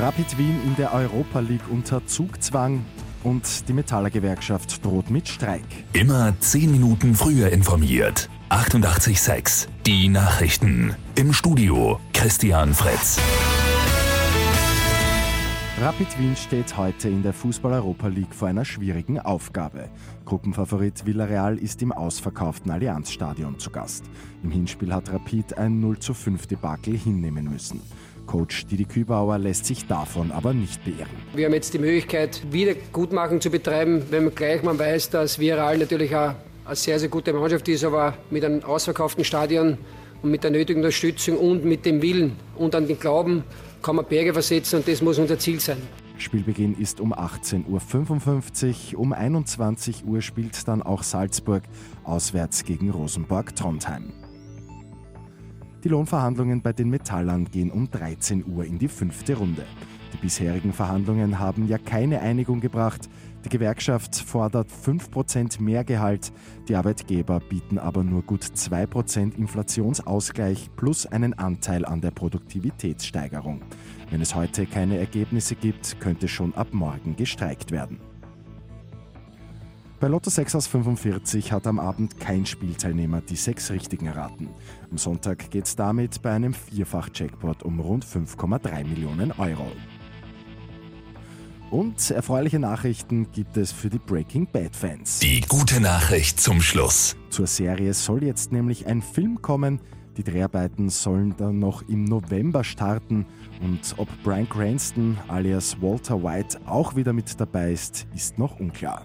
Rapid Wien in der Europa League unter Zugzwang und die Metallergewerkschaft droht mit Streik. Immer 10 Minuten früher informiert. 88.6 Die Nachrichten. Im Studio Christian Fritz. Rapid Wien steht heute in der Fußball-Europa League vor einer schwierigen Aufgabe. Gruppenfavorit Villarreal ist im ausverkauften Allianzstadion zu Gast. Im Hinspiel hat Rapid ein 0 zu 5 Debakel hinnehmen müssen. Coach Didi Kübauer lässt sich davon aber nicht beirren. Wir haben jetzt die Möglichkeit, Wiedergutmachen zu betreiben, wenn man gleich mal weiß, dass Villarreal natürlich auch eine sehr, sehr gute Mannschaft ist, aber mit einem ausverkauften Stadion und mit der nötigen Unterstützung und mit dem Willen und an den Glauben kann man Berge versetzen und das muss unser Ziel sein. Spielbeginn ist um 18.55 Uhr. Um 21 Uhr spielt dann auch Salzburg auswärts gegen Rosenborg-Trondheim. Die Lohnverhandlungen bei den Metallern gehen um 13 Uhr in die fünfte Runde. Die bisherigen Verhandlungen haben ja keine Einigung gebracht. Die Gewerkschaft fordert 5% mehr Gehalt, die Arbeitgeber bieten aber nur gut 2% Inflationsausgleich plus einen Anteil an der Produktivitätssteigerung. Wenn es heute keine Ergebnisse gibt, könnte schon ab morgen gestreikt werden. Bei Lotto 6 aus 45 hat am Abend kein Spielteilnehmer die sechs richtigen erraten. Am Sonntag geht es damit bei einem Vierfach-Jackpot um rund 5,3 Millionen Euro. Und erfreuliche Nachrichten gibt es für die Breaking Bad-Fans. Die gute Nachricht zum Schluss. Zur Serie soll jetzt nämlich ein Film kommen. Die Dreharbeiten sollen dann noch im November starten. Und ob Brian Cranston alias Walter White auch wieder mit dabei ist, ist noch unklar.